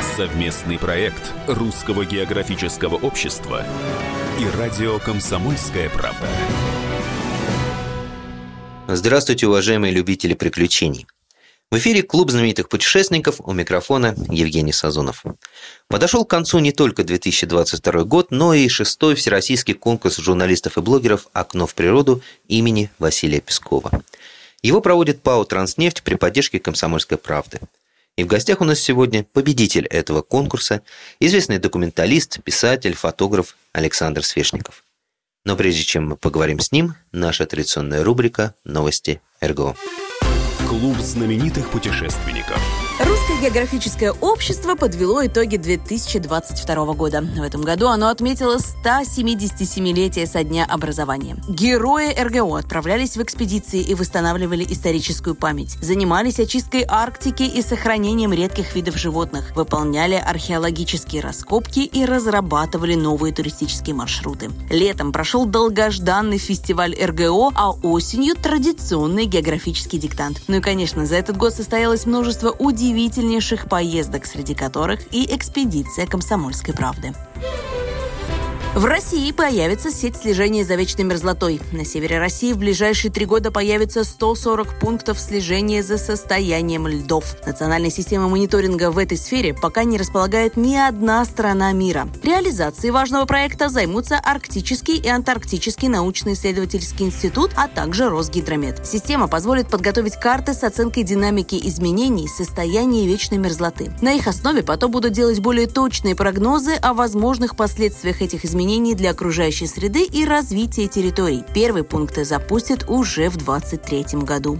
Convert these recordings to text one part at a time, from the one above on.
Совместный проект Русского географического общества и радио «Комсомольская правда». Здравствуйте, уважаемые любители приключений. В эфире Клуб знаменитых путешественников у микрофона Евгений Сазонов. Подошел к концу не только 2022 год, но и шестой всероссийский конкурс журналистов и блогеров «Окно в природу» имени Василия Пескова. Его проводит ПАО «Транснефть» при поддержке «Комсомольской правды». И в гостях у нас сегодня победитель этого конкурса, известный документалист, писатель, фотограф Александр Свешников. Но прежде чем мы поговорим с ним, наша традиционная рубрика «Новости РГО». Клуб знаменитых путешественников. Русское географическое общество подвело итоги 2022 года. В этом году оно отметило 177-летие со дня образования. Герои РГО отправлялись в экспедиции и восстанавливали историческую память. Занимались очисткой Арктики и сохранением редких видов животных. Выполняли археологические раскопки и разрабатывали новые туристические маршруты. Летом прошел долгожданный фестиваль РГО, а осенью традиционный географический диктант. Ну и, конечно, за этот год состоялось множество удивительнейших поездок, среди которых и экспедиция «Комсомольской правды». В России появится сеть слежения за вечной мерзлотой. На севере России в ближайшие три года появится 140 пунктов слежения за состоянием льдов. Национальная система мониторинга в этой сфере пока не располагает ни одна страна мира. Реализацией важного проекта займутся Арктический и Антарктический научно-исследовательский институт, а также Росгидромет. Система позволит подготовить карты с оценкой динамики изменений состояния вечной мерзлоты. На их основе потом будут делать более точные прогнозы о возможных последствиях этих изменений изменений для окружающей среды и развития территорий. Первые пункты запустят уже в 2023 году.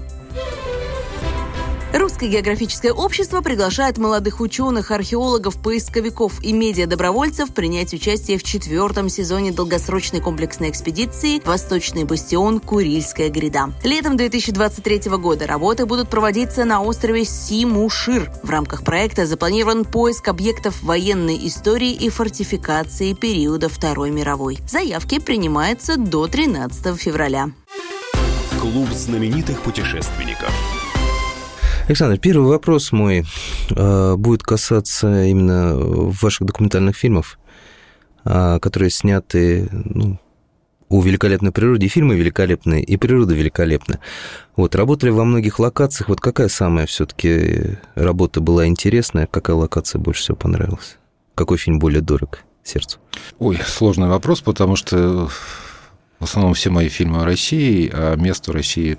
Русское географическое общество приглашает молодых ученых, археологов, поисковиков и медиа-добровольцев принять участие в четвертом сезоне долгосрочной комплексной экспедиции «Восточный бастион. Курильская гряда». Летом 2023 года работы будут проводиться на острове Симушир. В рамках проекта запланирован поиск объектов военной истории и фортификации периода Второй мировой. Заявки принимаются до 13 февраля. Клуб знаменитых путешественников. Александр, первый вопрос мой э, будет касаться именно ваших документальных фильмов, э, которые сняты ну, о великолепной природе. И фильмы великолепные, и природа великолепна. Вот, работали во многих локациях. Вот какая самая все-таки работа была интересная? Какая локация больше всего понравилась? Какой фильм более дорог сердцу? Ой, сложный вопрос, потому что в основном все мои фильмы о России, а место России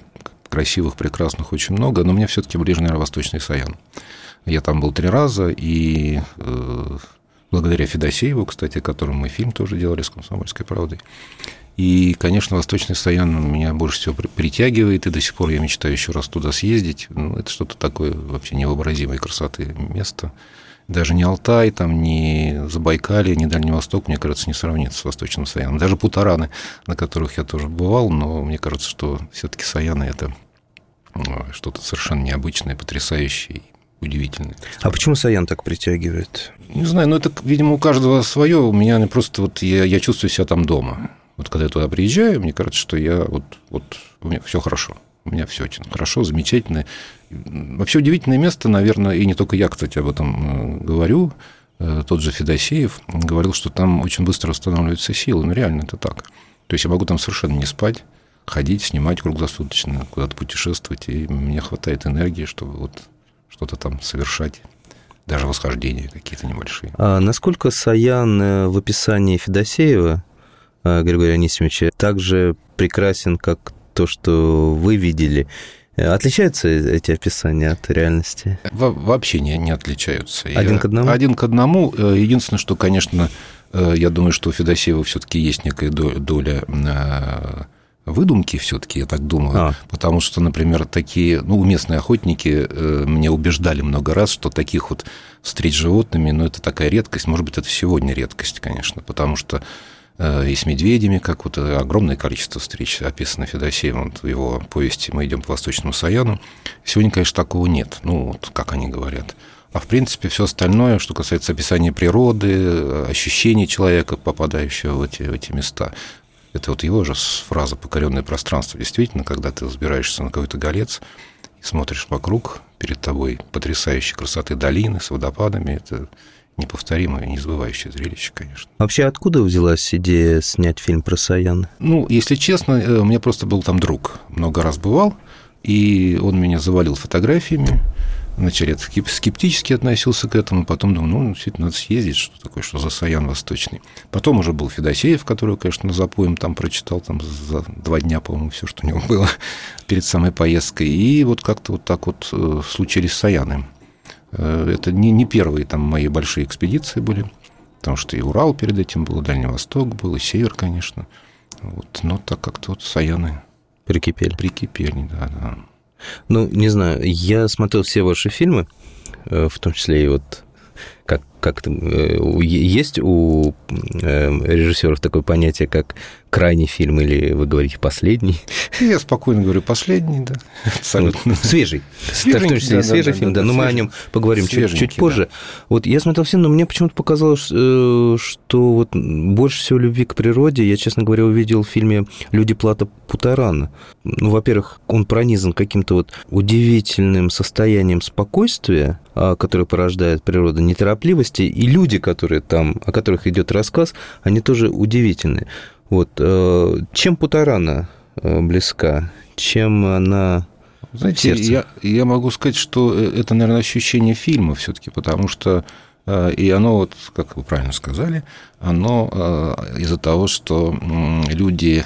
красивых, прекрасных очень много, но мне все-таки ближе, наверное, Восточный Саян. Я там был три раза, и э, благодаря Федосееву, кстати, которому мы фильм тоже делали с «Комсомольской правдой», и, конечно, Восточный Саян меня больше всего притягивает, и до сих пор я мечтаю еще раз туда съездить. Ну, это что-то такое вообще невообразимой красоты место. Даже не Алтай, там, ни Забайкалье, ни Дальний Восток, мне кажется, не сравнится с Восточным Саяном. Даже Путараны, на которых я тоже бывал, но мне кажется, что все-таки Саяны – это ну, что-то совершенно необычное, потрясающее, удивительное. А почему Саян так притягивает? Не знаю, ну это, видимо, у каждого свое. У меня просто вот я, я чувствую себя там дома. Вот когда я туда приезжаю, мне кажется, что я вот, вот у меня все хорошо. У меня все очень хорошо, замечательно. Вообще удивительное место, наверное, и не только я, кстати, об этом э, говорю. Э, тот же Федосеев говорил, что там очень быстро восстанавливаются силы. Ну, реально это так. То есть я могу там совершенно не спать, ходить, снимать круглосуточно, куда-то путешествовать, и мне хватает энергии, чтобы вот что-то там совершать даже восхождения какие-то небольшие. А насколько Саян э, в описании Федосеева Григория Анисимовича также прекрасен, как то, что вы видели, Отличаются эти описания от реальности? Во вообще не, не отличаются. Один я, к одному? Один к одному. Э, единственное, что, конечно, э, я думаю, что у Федосеева все-таки есть некая доля э, выдумки все-таки, я так думаю, а. потому что, например, такие, ну, местные охотники мне убеждали много раз, что таких вот встреч с животными, ну, это такая редкость, может быть, это сегодня редкость, конечно, потому что э, и с медведями, как вот огромное количество встреч описано Федосеем вот в его повести «Мы идем по Восточному Саяну». Сегодня, конечно, такого нет, ну, вот как они говорят. А в принципе все остальное, что касается описания природы, ощущений человека, попадающего в эти, в эти места, это вот его же фраза «покоренное пространство». Действительно, когда ты взбираешься на какой-то голец и смотришь вокруг, перед тобой потрясающей красоты долины с водопадами, это неповторимое, незабывающее зрелище, конечно. Вообще, откуда взялась идея снять фильм про Саян? Ну, если честно, э, у меня просто был там друг, много раз бывал, и он меня завалил фотографиями, Вначале я скептически относился к этому, потом думал, ну, действительно, надо съездить, что такое, что за Саян Восточный. Потом уже был Федосеев, которого, конечно, на запоем там прочитал там за два дня, по-моему, все, что у него было перед самой поездкой. И вот как-то вот так вот э, случились Саяны. Э, это не, не первые там мои большие экспедиции были, потому что и Урал перед этим был, и Дальний Восток был, и Север, конечно. Вот, но так как-то вот Саяны... Прикипели. Прикипели, да, да. Ну, не знаю, я смотрел все ваши фильмы, э, в том числе и вот как, как э, есть у э, режиссеров такое понятие, как крайний фильм, или вы говорите последний? Я спокойно говорю последний, да, абсолютно. Свежий. Свежий, в том числе да, свежий да, фильм, да, да, но мы о нем поговорим чуть, чуть позже. Да. Вот я смотрел фильм, но мне почему-то показалось, что вот больше всего любви к природе я, честно говоря, увидел в фильме «Люди Плата Путарана». Ну, во-первых, он пронизан каким-то вот удивительным состоянием спокойствия, а, которое порождает природа неторопливости, и люди, которые там, о которых идет рассказ, они тоже удивительные. Вот. Э, чем Путарана э, близка? Чем она знаете, я, я могу сказать, что э, это, наверное, ощущение фильма все-таки, потому что и оно, вот, как вы правильно сказали, оно из-за того, что люди,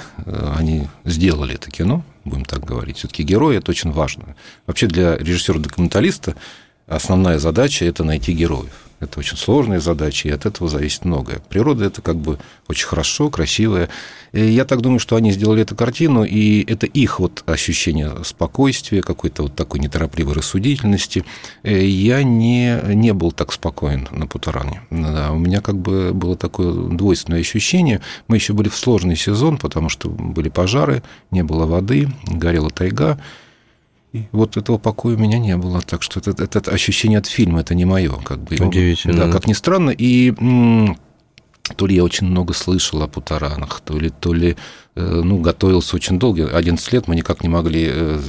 они сделали это кино, будем так говорить, все-таки герои это очень важно. Вообще для режиссера-документалиста основная задача это найти героев. Это очень сложная задача, и от этого зависит многое. Природа это как бы очень хорошо, красивая. И я так думаю, что они сделали эту картину, и это их вот ощущение спокойствия, какой-то вот такой неторопливой рассудительности. Э, я не, не был так спокоен на Путаране. Да, у меня как бы было такое двойственное ощущение. Мы еще были в сложный сезон, потому что были пожары, не было воды, горела тайга. И вот этого покоя у меня не было. Так что это, это, это ощущение от фильма, это не мое. Как бы. Удивительно. Да, как ни странно. И то ли я очень много слышал о путаранах, то ли, то ли э, ну, готовился очень долго. 11 лет мы никак не могли э,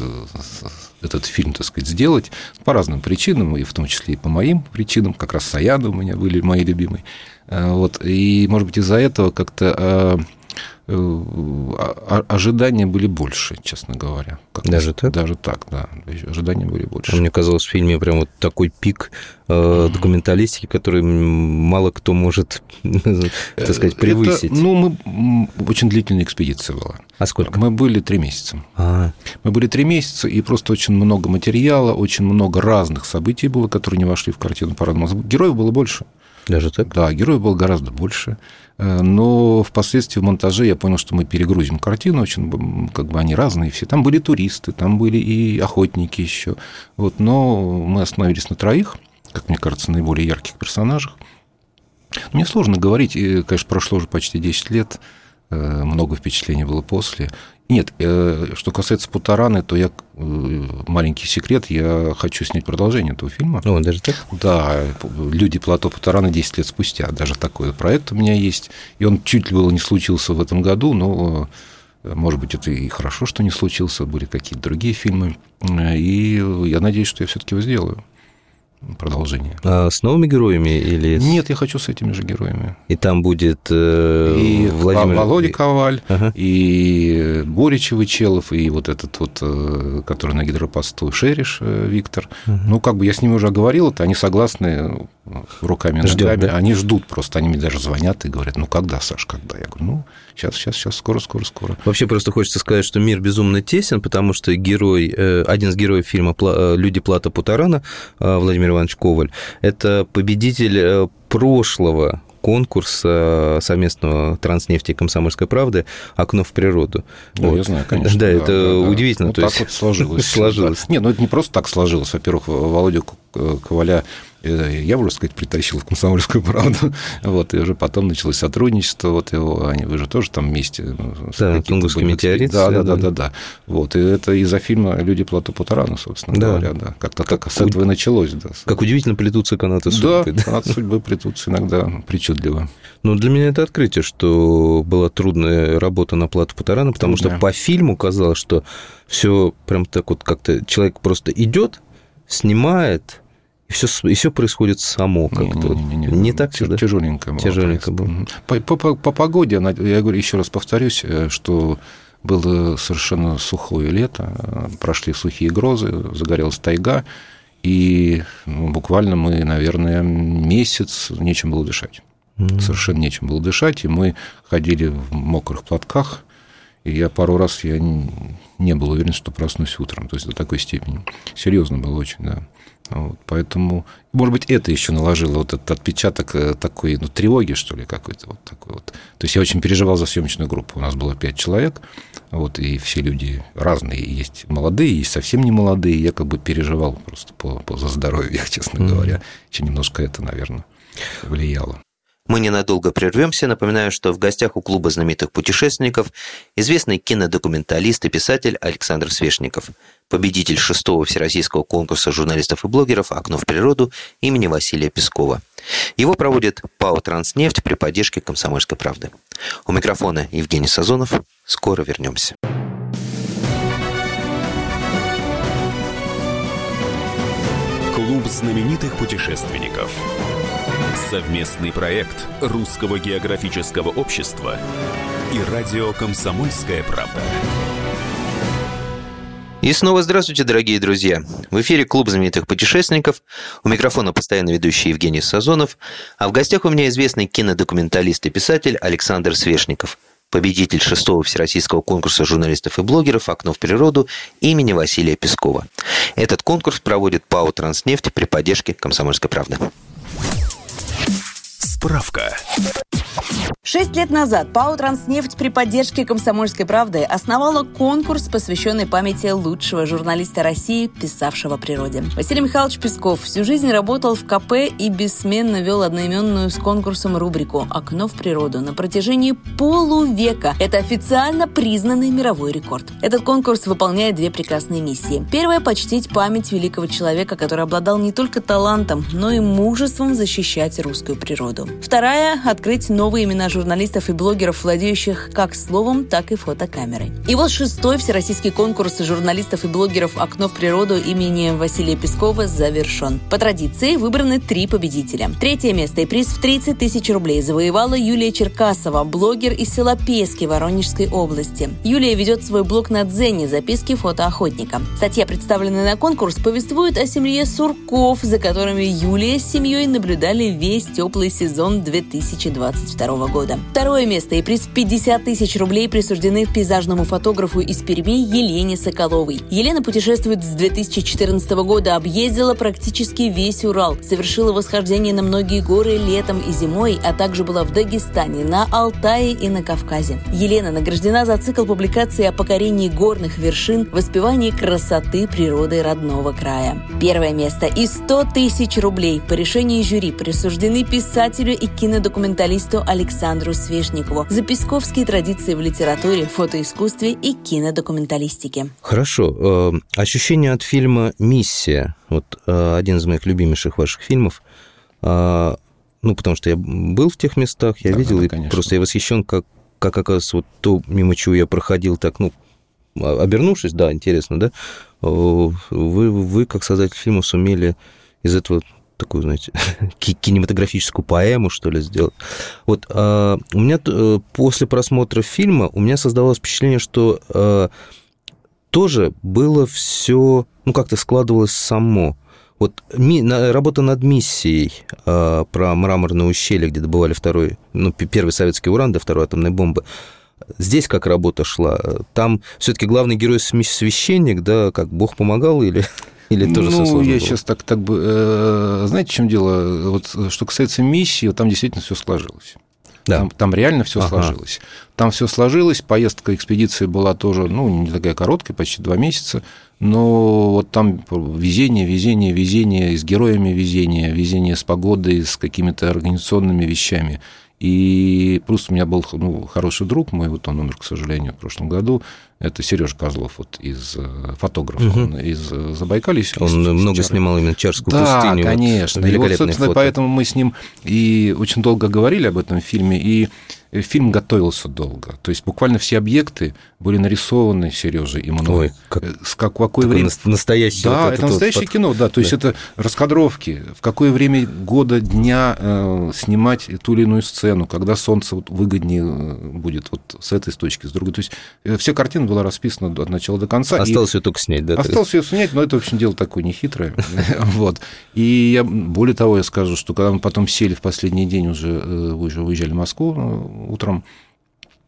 этот фильм, так сказать, сделать по разным причинам, и в том числе и по моим причинам. Как раз Саяда у меня были мои любимые. Э, вот. И, может быть, из-за этого как-то Э, ожидания были больше, честно говоря. Как Даже так? Даже так, да. Ожидания были больше. Мне казалось, в фильме прям вот такой пик э, документалистики, который мало кто может, так сказать, превысить. Это, ну, мы очень длительная экспедиция была. А сколько? Мы были три месяца. А. Мы были три месяца, и просто очень много материала, очень много разных событий было, которые не вошли в картину по-разному. Героев было больше. Даже так? Да, героев было гораздо больше. Э, но впоследствии в монтаже я понял, что мы перегрузим картину, очень как бы они разные все. Там были туристы, там были и охотники еще. Вот, но мы остановились на троих, как мне кажется, наиболее ярких персонажах. Мне сложно говорить, конечно, прошло уже почти 10 лет, э, много впечатлений было после. Нет, э, что касается Путараны, то я э, маленький секрет, я хочу снять продолжение этого фильма. О, даже так? Да, люди плато Путарана 10 лет спустя. Даже такой проект у меня есть. И он чуть ли было не случился в этом году, но э, может быть, это и хорошо, что не случился, были какие-то другие фильмы. И я надеюсь, что я все-таки его сделаю продолжение. А с новыми героями или... Нет, я хочу с этими же героями. И там будет э, и Владимир... Володя Коваль, ага. и Боря Чевычелов, и вот этот вот, э, который на гидропосту, Шериш э, Виктор. Ага. Ну, как бы я с ними уже говорил, это они согласны руками, Ждем, ногами. Да? Они ждут просто, они мне даже звонят и говорят, ну, когда, Саш, когда? Я говорю, ну, сейчас, сейчас, сейчас, скоро, скоро, скоро. Вообще просто хочется сказать, что мир безумно тесен, потому что герой, один из героев фильма «Люди Плата Путарана» Владимир Иванович Коваль, это победитель э, прошлого конкурса совместного транснефти и комсомольской правды «Окно в природу». Да, вот. я знаю, конечно. Да, да это да, удивительно. Вот то так есть... вот сложилось. сложилось. Да. Не, ну это не просто так сложилось. Во-первых, Володя Коваля э, я, можно сказать, притащил в комсомольскую правду. Вот, и уже потом началось сотрудничество. Вот его, они, вы же тоже там вместе. Ну, да, Тунгусский метеорит. Да, да, да, да, да. Вот, и это из-за фильма «Люди Плато Путарана», собственно да. говоря, да. Как-то как так с этого и началось, да. Как удивительно плетутся канаты судьбы. Да, канаты судьбы плетутся иногда причудливо. Ну, для меня это открытие, что была трудная работа на Плато Путарана, потому Трудная. что по фильму казалось, что все прям так вот как-то человек просто идет, снимает, и все, и все происходит само как-то. Не, не, не, не, не так Тяж, да? Тяжеленько было. Тяжеленько было. По, по, по погоде, я говорю, еще раз повторюсь, э, что было совершенно сухое лето, э, прошли сухие грозы, загорелась тайга, и ну, буквально мы, наверное, месяц нечем было дышать. Mm-hmm. Совершенно нечем было дышать, и мы ходили в мокрых платках, и я пару раз я не был уверен, что проснусь утром. То есть до такой степени. Серьезно было очень, да. Вот, поэтому, может быть, это еще наложило вот этот отпечаток э, такой ну, тревоги, что ли, какой-то вот такой вот. То есть я очень переживал за съемочную группу. У нас было пять человек, вот, и все люди разные. Есть молодые, есть совсем не молодые. Я как бы переживал просто по, по за здоровье, честно mm-hmm. говоря. Еще немножко это, наверное, влияло. Мы ненадолго прервемся. Напоминаю, что в гостях у клуба знаменитых путешественников известный кинодокументалист и писатель Александр Свешников, победитель шестого всероссийского конкурса журналистов и блогеров «Окно в природу» имени Василия Пескова. Его проводит ПАО «Транснефть» при поддержке «Комсомольской правды». У микрофона Евгений Сазонов. Скоро вернемся. Клуб знаменитых путешественников – Совместный проект Русского географического общества и радио «Комсомольская правда». И снова здравствуйте, дорогие друзья. В эфире Клуб знаменитых путешественников. У микрофона постоянно ведущий Евгений Сазонов. А в гостях у меня известный кинодокументалист и писатель Александр Свешников победитель шестого всероссийского конкурса журналистов и блогеров «Окно в природу» имени Василия Пескова. Этот конкурс проводит ПАО «Транснефть» при поддержке «Комсомольской правды». Справка. Шесть лет назад ПАО «Транснефть» при поддержке «Комсомольской правды» основала конкурс, посвященный памяти лучшего журналиста России, писавшего о природе. Василий Михайлович Песков всю жизнь работал в КП и бессменно вел одноименную с конкурсом рубрику «Окно в природу» на протяжении полувека. Это официально признанный мировой рекорд. Этот конкурс выполняет две прекрасные миссии. Первая – почтить память великого человека, который обладал не только талантом, но и мужеством защищать русскую природу. Вторая – открыть новые имена журналистов и блогеров, владеющих как словом, так и фотокамерой. И вот шестой всероссийский конкурс журналистов и блогеров «Окно в природу» имени Василия Пескова завершен. По традиции выбраны три победителя. Третье место и приз в 30 тысяч рублей завоевала Юлия Черкасова, блогер из села Пески Воронежской области. Юлия ведет свой блог на Дзене «Записки фотоохотника». Статья, представленная на конкурс, повествует о семье Сурков, за которыми Юлия с семьей наблюдали весь теплый сезон 2022 года года. Второе место и приз в 50 тысяч рублей присуждены пейзажному фотографу из Перми Елене Соколовой. Елена путешествует с 2014 года, объездила практически весь Урал, совершила восхождение на многие горы летом и зимой, а также была в Дагестане, на Алтае и на Кавказе. Елена награждена за цикл публикаций о покорении горных вершин, воспевании красоты природы родного края. Первое место и 100 тысяч рублей по решению жюри присуждены писателю и кинодокументалисту Александру Свешникову за песковские традиции в литературе, фотоискусстве и кинодокументалистике. Хорошо. Э, ощущение от фильма «Миссия». Вот э, один из моих любимейших ваших фильмов. Э, ну, потому что я был в тех местах, я да, видел, да, и просто я восхищен, как, как оказывается, вот то, мимо чего я проходил, так, ну, обернувшись, да, интересно, да, вы, вы как создатель фильма сумели из этого такую, знаете, кинематографическую поэму, что ли, сделать. Вот а, у меня э, после просмотра фильма у меня создавалось впечатление, что а, тоже было все, ну, как-то складывалось само. Вот ми, на, работа над миссией а, про мраморное ущелье, где добывали второй, ну, первый советский уран до второй атомной бомбы, Здесь как работа шла? Там все-таки главный герой священник, да, как Бог помогал или или тоже ну, я было? сейчас так, так бы... Э, знаете, в чем дело? Вот, что касается миссии, вот там действительно все сложилось. Да. Там, там реально все ага. сложилось. Там все сложилось, поездка экспедиции была тоже, ну, не такая короткая, почти два месяца, но вот там везение, везение, везение, с героями везение, везение с погодой, с какими-то организационными вещами. И плюс у меня был ну, хороший друг мой, вот он умер, к сожалению, в прошлом году, это Сереж Козлов, вот из э, фотографа, угу. он из э, Забайкалья. Он из, много Чары. снимал именно Чарскую да, пустыню. Да, конечно. Вот, и вот, собственно, фото. поэтому мы с ним и очень долго говорили об этом фильме, и фильм готовился долго. То есть буквально все объекты были нарисованы Сережей и мной. Ой, как, э, с как, какое время... Настоящее. Да, вот это, это настоящее вот кино, да. То да. есть это раскадровки, в какое время года, дня э, снимать ту или иную сцену, когда солнце вот выгоднее э, будет вот с этой точки, с другой. То есть вся картина была расписана от начала до конца. Осталось и... ее только снять, да? Осталось ее снять, но это, в общем, дело такое нехитрое. вот. И я, более того, я скажу, что когда мы потом сели в последний день, уже, уже уезжали в Москву, утром,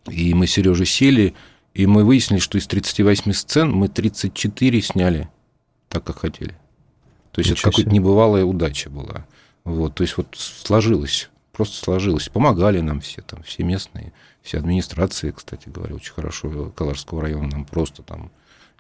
и мы с Сережей сели, и мы выяснили, что из 38 сцен мы 34 сняли так, как хотели. То есть Ничего это какая-то небывалая удача была. Вот, то есть вот сложилось, просто сложилось. Помогали нам все, там, все местные, все администрации, кстати говоря, очень хорошо Каларского района нам просто там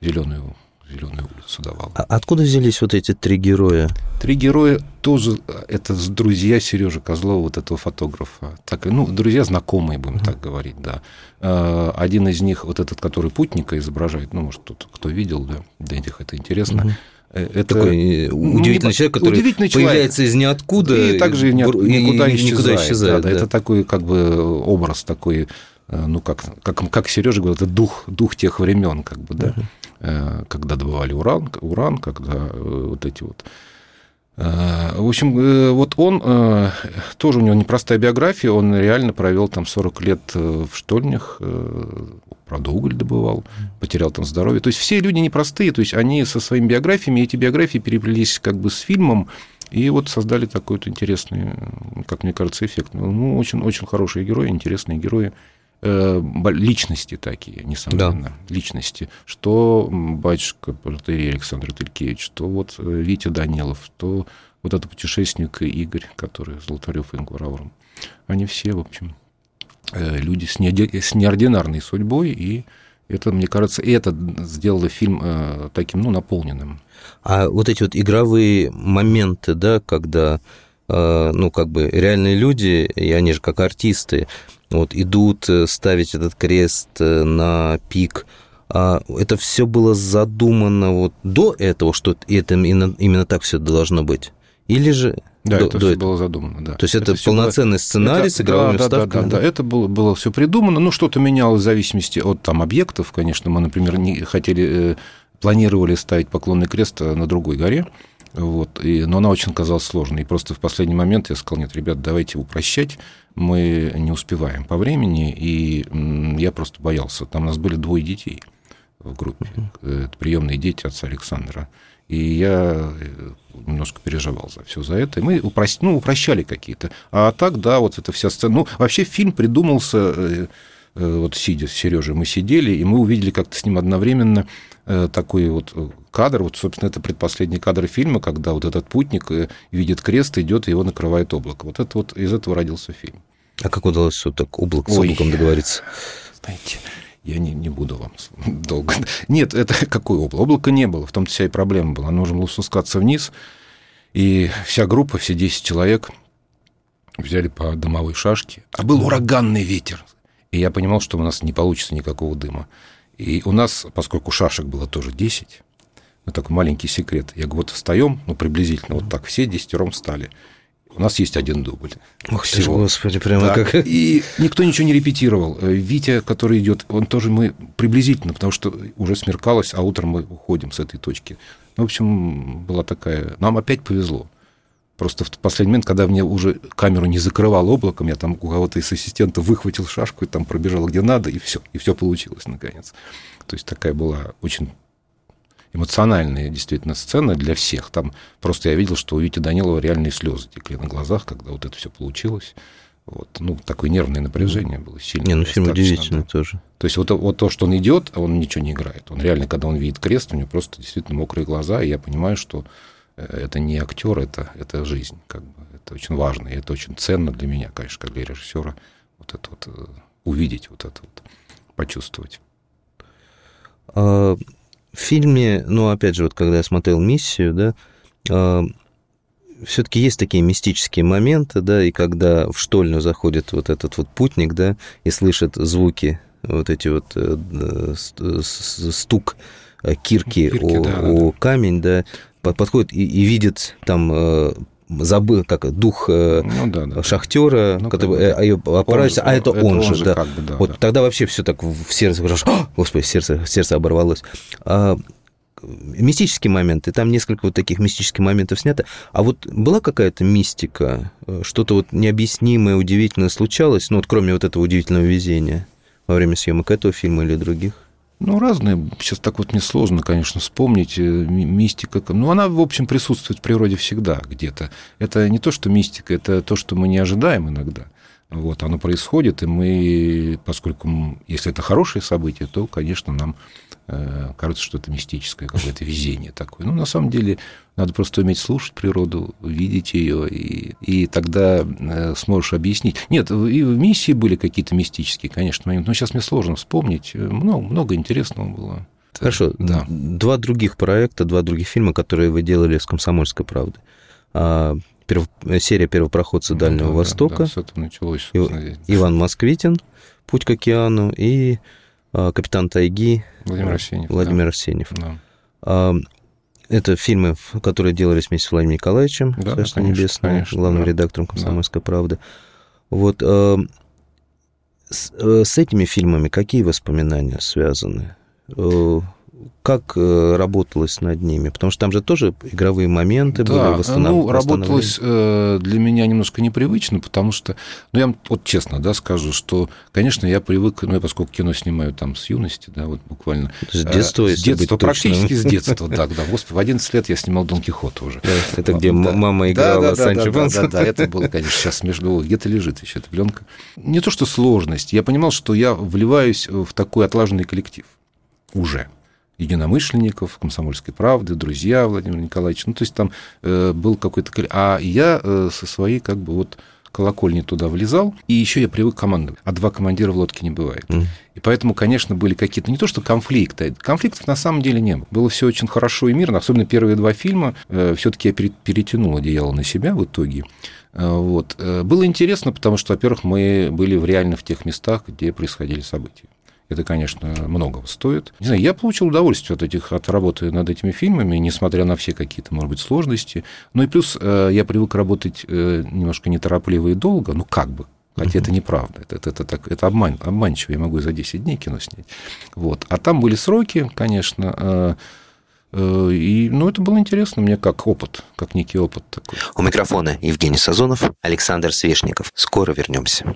зеленую Зеленую улицу давал. А откуда взялись вот эти три героя? Три героя тоже, это друзья Сережи Козлова, вот этого фотографа. Так, ну, друзья знакомые, будем uh-huh. так говорить, да. А, один из них, вот этот, который путника изображает, ну, может, тут кто видел, да, для них это интересно. Uh-huh. Это такой э, удивительный человек, который удивительный появляется человек. из ниоткуда и также ни, никуда, и, исчезает. Никуда исчезает да, да. Это такой как бы образ такой, э, ну как как как Сережа говорит, это дух дух тех времен, как бы, да. Uh-huh. Э, когда добывали уран, уран когда э, вот эти вот э, в общем, вот он, тоже у него непростая биография, он реально провел там 40 лет в штольнях, правда, уголь добывал, потерял там здоровье. То есть все люди непростые, то есть они со своими биографиями, эти биографии переплелись как бы с фильмом, и вот создали такой вот интересный, как мне кажется, эффект. Ну, очень, очень хорошие герои, интересные герои. Э, личности такие, несомненно, да. личности, что батюшка протеерей Александр Телькевич, что вот э, Витя Данилов, что вот этот путешественник Игорь, который Золотарев и Ингвар Они все, в общем, э, люди с, не, с неординарной судьбой, и это, мне кажется, и это сделало фильм таким, ну, наполненным. А вот эти вот игровые моменты, да, когда, ну, как бы реальные люди, и они же как артисты, вот идут э, ставить этот крест э, на пик. А это все было задумано вот до этого, что это именно, именно так все должно быть? Или же да, до, это до все этого. было задумано, да. То есть это, это полноценный было... сценарий это, с игровыми да, вставками? Да, да, да, да, это было, было все придумано. Ну, что-то менялось в зависимости от там объектов. Конечно, мы, например, не хотели, э, планировали ставить поклонный крест на другой горе. Вот, и, но она очень казалась сложной. И просто в последний момент я сказал, нет, ребят, давайте упрощать мы не успеваем по времени, и я просто боялся. Там у нас были двое детей в группе, это приемные дети отца Александра. И я э, немножко переживал за все за это. И мы упрост... ну, упрощали какие-то. А так, да, вот эта вся сцена. Ну, вообще фильм придумался, э, э, вот сидя с Сережей, мы сидели, и мы увидели как-то с ним одновременно такой вот кадр, вот, собственно, это предпоследний кадр фильма, когда вот этот путник видит крест, идет, и его накрывает облако. Вот это вот из этого родился фильм. А как удалось вот так облак, с облаком договориться? Знаете, я не, не буду вам долго... Нет, это какое облако? Облака не было, в том-то вся и проблема была. Нужно было спускаться вниз, и вся группа, все 10 человек взяли по дымовой шашке, а был ураганный ветер. И я понимал, что у нас не получится никакого дыма. И у нас, поскольку шашек было тоже 10, ну, такой маленький секрет. Я говорю, вот встаем, ну, приблизительно вот так, все десятером встали. У нас есть один дубль. Ох ты ж, господи, прямо да. как... И никто ничего не репетировал. Э, Витя, который идет, он тоже мы приблизительно, потому что уже смеркалось, а утром мы уходим с этой точки. Ну, в общем, была такая... Нам опять повезло. Просто в последний момент, когда мне уже камеру не закрывал облаком, я там у кого-то из ассистента выхватил шашку и там пробежал где надо, и все, и все получилось наконец. То есть такая была очень эмоциональная действительно сцена для всех. Там просто я видел, что у Вити Данилова реальные слезы текли на глазах, когда вот это все получилось. Вот, ну, такое нервное напряжение было сильное. Не, ну фильм удивительный да. тоже. То есть вот, вот то, что он идет, а он ничего не играет. Он реально, когда он видит крест, у него просто действительно мокрые глаза, и я понимаю, что это не актер, это, это жизнь. Как бы. Это очень важно, и это очень ценно для меня, конечно, как для режиссера. Вот это вот э, увидеть, вот это вот почувствовать. А, в фильме, ну, опять же, вот когда я смотрел «Миссию», да, а, все-таки есть такие мистические моменты, да, и когда в штольню заходит вот этот вот путник, да, и слышит звуки, вот эти вот э, стук э, кирки, кирки о, да, о да. камень, да, подходит и, и видит там э, забыл, как дух ну, да, да. шахтера, ну, который как бы, а, а это, это он, же, да. Как бы, да. Вот да. тогда вообще все так в сердце, господи, сердце, сердце оборвалось. А, мистические моменты, там несколько вот таких мистических моментов снято. А вот была какая-то мистика, что-то вот необъяснимое, удивительное случалось, ну вот кроме вот этого удивительного везения во время съемок этого фильма или других? Ну, разные. Сейчас так вот несложно, конечно, вспомнить. Э, мистика. Ну, она, в общем, присутствует в природе всегда где-то. Это не то, что мистика, это то, что мы не ожидаем иногда. Вот, оно происходит, и мы, поскольку, если это хорошее событие, то, конечно, нам э, кажется, что это мистическое какое-то везение такое. Ну, на самом деле, надо просто уметь слушать природу, видеть ее, и, и тогда э, сможешь объяснить. Нет, и в миссии были какие-то мистические, конечно, моменты, но сейчас мне сложно вспомнить. Много, много интересного было. Хорошо. Да. Два других проекта, два других фильма, которые вы делали с «Комсомольской правдой». Перв... серия «Первопроходцы ну Дальнего да, Востока». Да, да, с этого началось. И... Иван Москвитин «Путь к океану» и а, «Капитан Тайги» Владимир Арсеньев. Владимир да. Арсеньев. Да. А, это фильмы, которые делались вместе с Владимиром Николаевичем, да, конечно, Небесное, конечно, главным да. редактором «Комсомольской да. правды». Вот а, с, э, с этими фильмами какие воспоминания связаны? Как э, работалось над ними? Потому что там же тоже игровые моменты да, были восстанов... ну, работалось э, для меня немножко непривычно, потому что, ну, я вот честно, да, скажу, что, конечно, я привык, ну, я поскольку кино снимаю там с юности, да, вот буквально. С детства, э, С детства, практически с детства, да, да. Господи, в 11 лет я снимал Дон Кихота уже. Это где мама играла Санчо Да, да, это было, конечно, сейчас между... Где-то лежит еще эта пленка. Не то, что сложность, я понимал, что я вливаюсь в такой отлаженный коллектив уже единомышленников, комсомольской правды, друзья Владимира Николаевича. Ну, то есть там э, был какой-то... А я э, со своей как бы вот колокольни туда влезал, и еще я привык командовать. А два командира в лодке не бывает. Mm. И поэтому, конечно, были какие-то не то что конфликты, конфликтов на самом деле не было. Было все очень хорошо и мирно. Особенно первые два фильма. Э, Все-таки я перетянул одеяло на себя в итоге. Э, вот. Э, было интересно, потому что, во-первых, мы были реально в тех местах, где происходили события. Это, конечно, многого стоит. Не знаю, я получил удовольствие от, этих, от работы над этими фильмами, несмотря на все какие-то, может быть, сложности. Ну и плюс э, я привык работать э, немножко неторопливо и долго, ну как бы, Хотя это неправда, это, это, это, так, это обман, обманчиво, я могу и за 10 дней кино снять. Вот. А там были сроки, конечно, э, и, ну, это было интересно мне как опыт, как некий опыт такой. У микрофона Евгений Сазонов, Александр Свешников. Скоро вернемся.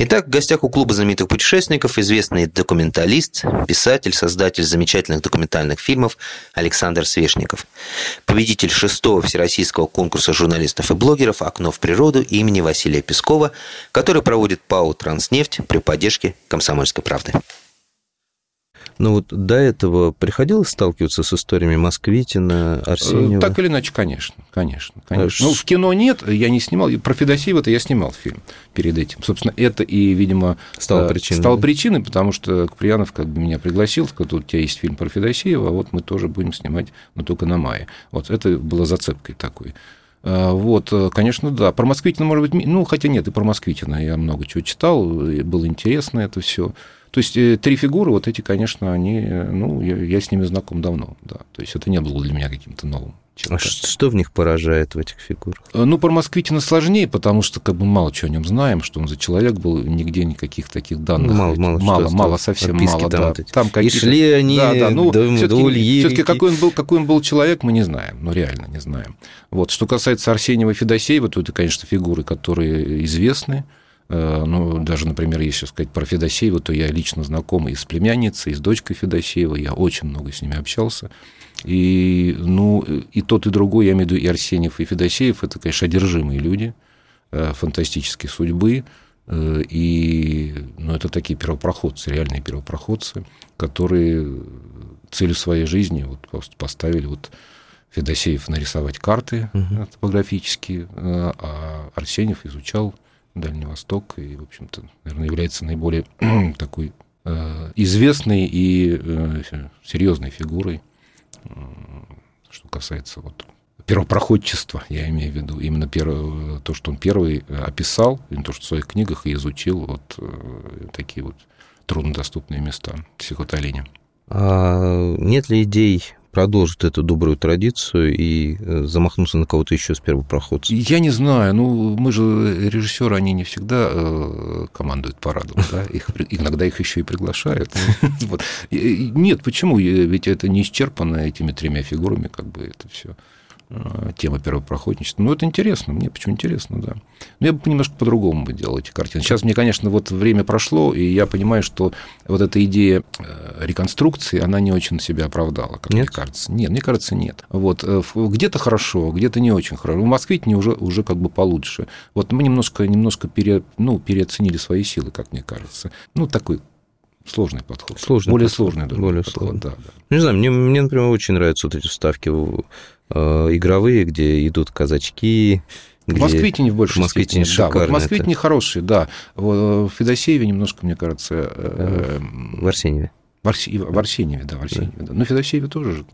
Итак, в гостях у клуба знаменитых путешественников известный документалист, писатель, создатель замечательных документальных фильмов Александр Свешников. Победитель шестого всероссийского конкурса журналистов и блогеров «Окно в природу» имени Василия Пескова, который проводит ПАО «Транснефть» при поддержке «Комсомольской правды». Но ну вот до этого приходилось сталкиваться с историями Москвитина, Арсеньева? Так или иначе, конечно, конечно. конечно. Ну, в кино нет, я не снимал. Про Федосеева-то я снимал фильм перед этим. Собственно, это и, видимо, стало э, причиной, стало да? причиной потому что Куприянов как бы меня пригласил, сказал, у тебя есть фильм про Федосеева, а вот мы тоже будем снимать, но только на мае. Вот это было зацепкой такой. Э, вот, э, конечно, да. Про Москвитина, может быть, ну, хотя нет, и про Москвитина я много чего читал, было интересно это все. То есть э, три фигуры, вот эти, конечно, они, ну, я, я с ними знаком давно, да. То есть это не было для меня каким-то новым. А что в них поражает в этих фигурах? Э, ну, про Москвитина сложнее, потому что как бы мало чего о нем знаем, что он за человек был, нигде никаких таких данных. Мало, мало, мало, мало совсем мало. Там, да. там какие И шли они да, да, ну, до, все-таки, до все-таки какой он был, какой он был человек, мы не знаем, ну реально не знаем. Вот что касается Арсеньева и Федосеева, то это, конечно, фигуры, которые известны. Э, ну, даже, например, если сказать про Федосеева, то я лично знаком и с племянницей, и с дочкой Федосеева, я очень много с ними общался. И, ну, и тот, и другой, я имею в виду и Арсеньев, и Федосеев, это, конечно, одержимые люди. э, фантастической судьбы, э, и ну, это такие первопроходцы, реальные первопроходцы, которые целью своей жизни вот просто поставили вот Федосеев нарисовать карты угу. топографические, а Арсеньев изучал Дальний Восток и, в общем-то, наверное, является наиболее такой известной и серьезной фигурой, что касается вот первопроходчества, я имею в виду, именно первое, то, что он первый описал, именно то, что в своих книгах и изучил вот э, такие вот труднодоступные места в Сихоталине. А нет ли идей продолжить эту добрую традицию и э, замахнуться на кого-то еще с первопроходцев? Я не знаю. Ну, мы же режиссеры, они не всегда э, командуют парадом. Да? Их, иногда их еще и приглашают. Вот. Нет, почему? Ведь это не исчерпано этими тремя фигурами, как бы это все. Э, тема первопроходничества. Ну, это интересно, мне почему интересно, да. Но я бы немножко по-другому бы делал эти картины. Сейчас мне, конечно, вот время прошло, и я понимаю, что вот эта идея э, реконструкции, она не очень себя оправдала, как нет? мне кажется. Нет, мне кажется, нет. Вот э, где-то хорошо, где-то не очень хорошо. В Москве не уже, уже как бы получше. Вот мы немножко, немножко пере, ну, переоценили свои силы, как мне кажется. Ну, такой сложный подход. Сложный более подход. сложный даже более подход, сложный. да, да. Не знаю, мне, мне, например, очень нравятся вот эти вставки игровые, где идут казачки, где... Москвитине в большей Москвитине степени. Да, вот Москвитине это... хороший, да. В Федосееве немножко, мне кажется... Э, в Арсеньеве. В, Арси... в Арсеньеве, да, в Арсеньеве, да. да. Но Федосееве тоже же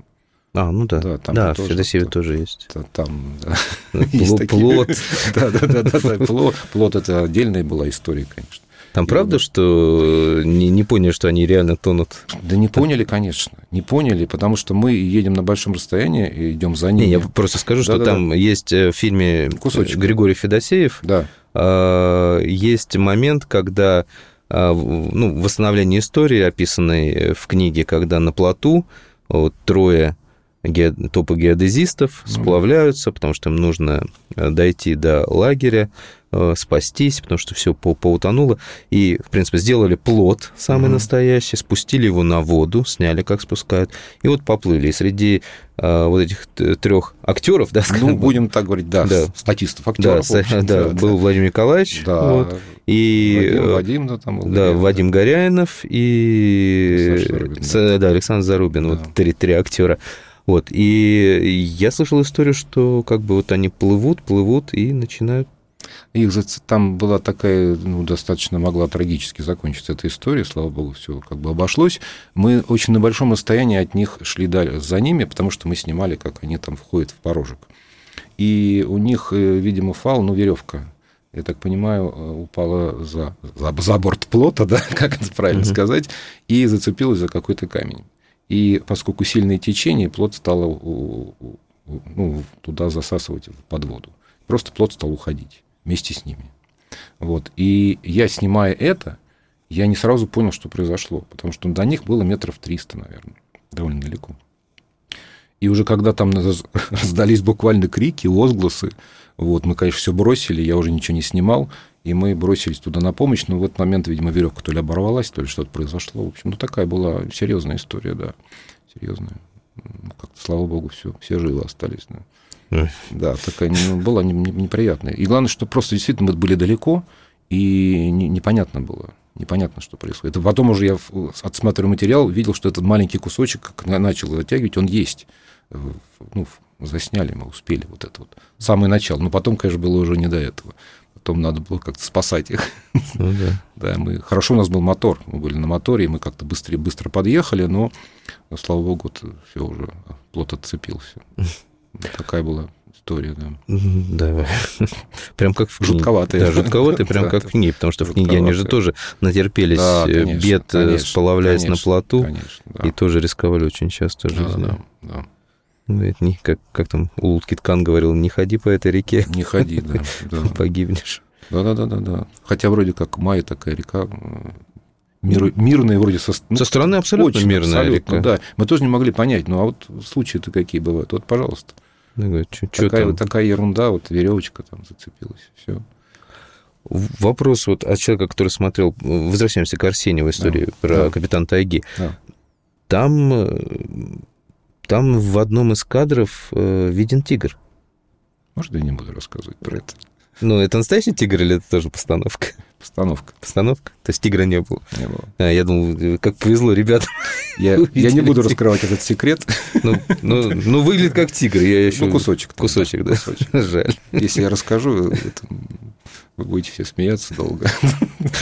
а, ну да. Да, там да в Федосееве тоже есть. Там, да. Плод. Да, да, да, да. Плод это отдельная была история, конечно. Там правда, что не, не поняли, что они реально тонут? Да не поняли, конечно. Не поняли, потому что мы едем на большом расстоянии и идем за ними. Не, я просто скажу, что да, там да. есть э, в фильме Кусочек. Григорий Федосеев. Да. А, есть момент, когда а, ну, восстановление истории, описанной в книге, когда на плоту вот, трое топогеодезистов сплавляются, потому что им нужно э, дойти до лагеря, Э, спастись, потому что все по поутонуло. И, в принципе, сделали плод самый mm-hmm. настоящий, спустили его на воду, сняли, как спускают, и вот поплыли. И среди э, вот этих трех актеров, да, скажем, ну, будем так говорить, да, да. статистов, актеров. Да, да, да, был Владимир Николаевич, да, вот, и Вадим, Вадим да, там был, да, Вадим Горяинов и Зарубин, да. да, Александр Зарубин, да. вот три, три актера. Вот, и я слышал историю, что как бы вот они плывут, плывут и начинают их там была такая, ну, достаточно могла трагически закончиться эта история, слава богу, все как бы обошлось. Мы очень на большом расстоянии от них шли за ними, потому что мы снимали, как они там входят в порожек. И у них, э, видимо, фал, ну, веревка, я так понимаю, э, упала за, за, за борт плота, да, как это правильно mm-hmm. сказать, и зацепилась за какой-то камень. И поскольку сильное течение, плот стало ну, туда засасывать под воду. Просто плот стал уходить вместе с ними. Вот. И я, снимая это, я не сразу понял, что произошло, потому что до них было метров 300, наверное, довольно далеко. И уже когда там раздались буквально крики, возгласы, вот, мы, конечно, все бросили, я уже ничего не снимал, и мы бросились туда на помощь, но в этот момент, видимо, веревка то ли оборвалась, то ли что-то произошло. В общем, ну, такая была серьезная история, да, серьезная. Как-то, слава богу, все, все живы остались. Да. Да, такая ну, была неприятная. И главное, что просто действительно мы были далеко, и непонятно было. Непонятно, что происходит. И потом уже я, отсматривая материал, видел, что этот маленький кусочек, как начал затягивать, он есть. Ну, засняли, мы успели вот это вот. Самое начало. Но потом, конечно, было уже не до этого. Потом надо было как-то спасать их. Ну, да. да, мы... Хорошо у нас был мотор. Мы были на моторе, и мы как-то быстрее, быстро подъехали, но, слава богу, все уже, плот отцепился. Такая была история, да. Да, прям как в книге. Жутковатая. Да, жутковатая, прям как в книге, потому что в книге они же тоже натерпелись да, э, конечно, бед, э, конечно, сплавляясь конечно, на плоту, конечно, да. и тоже рисковали очень часто жизнью. Да, да, да. Ну, это не, как, как там Улут Ткан говорил, не ходи по этой реке. Не ходи, да. да. Погибнешь. Да-да-да. да. Хотя вроде как Май такая река, мир, мирная вроде со, ну, со стороны абсолютно очень, мирная абсолютно, река. Да, мы тоже не могли понять, ну а вот случаи-то какие бывают. Вот, пожалуйста. Да, чё, чё такая, там? такая ерунда, вот веревочка там зацепилась, все. Вопрос вот от человека, который смотрел, возвращаемся к Арсению в истории да, про да. капитан Тайги. Да. Там, э, там в одном из кадров э, виден тигр. Может, я не буду рассказывать про это? Ну, это настоящий тигр или это тоже постановка? Постановка. Постановка? То есть тигра не было? Не было. А, я думал, как повезло ребятам. Я, я не буду раскрывать этот секрет. Ну, ну, ну, выглядит как тигр. Я еще... Ну, кусочек. Кусочек, да. Кусочек. Жаль. Если я расскажу, это вы будете все смеяться долго.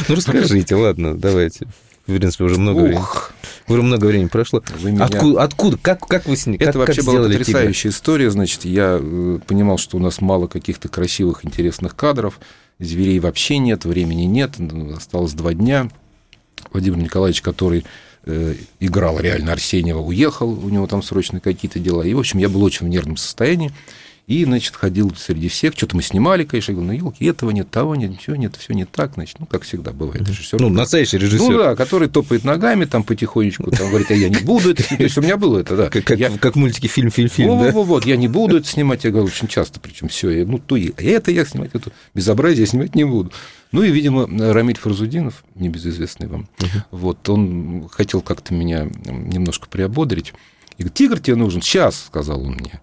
Ну, расскажите, ладно, давайте. В принципе, уже много времени. Уже много времени прошло. вы меня- Откуда, откуда, как, как вы с ним, Это как, вообще как была потрясающая история. Значит, я э, понимал, что у нас мало каких-то красивых, интересных кадров. Зверей вообще нет, времени нет. Осталось два дня. Владимир Николаевич, который э, играл реально Арсеньева, уехал, у него там срочно какие-то дела. И, в общем, я был очень в нервном состоянии. И, значит, ходил среди всех. Что-то мы снимали, конечно. Я говорю, ну, елки, этого нет, того нет, ничего нет, все не так. Значит, ну, как всегда бывает. Режиссер Ну, настоящий ну режиссер. да, который топает ногами там потихонечку, там говорит, а я не буду это снимать. То есть у меня было это, да. Как, как, Я- как в мультике фильм, фильм, фильм, вот, да? вот, вот, я не буду это снимать, я говорю, очень часто, причем все, ну, то и это я снимать, это безобразие я снимать не буду. Ну и, видимо, Рамиль Фарзудинов, небезызвестный вам, вот, он хотел как-то меня немножко приободрить. И говорит, тигр тебе нужен? Сейчас, сказал он мне.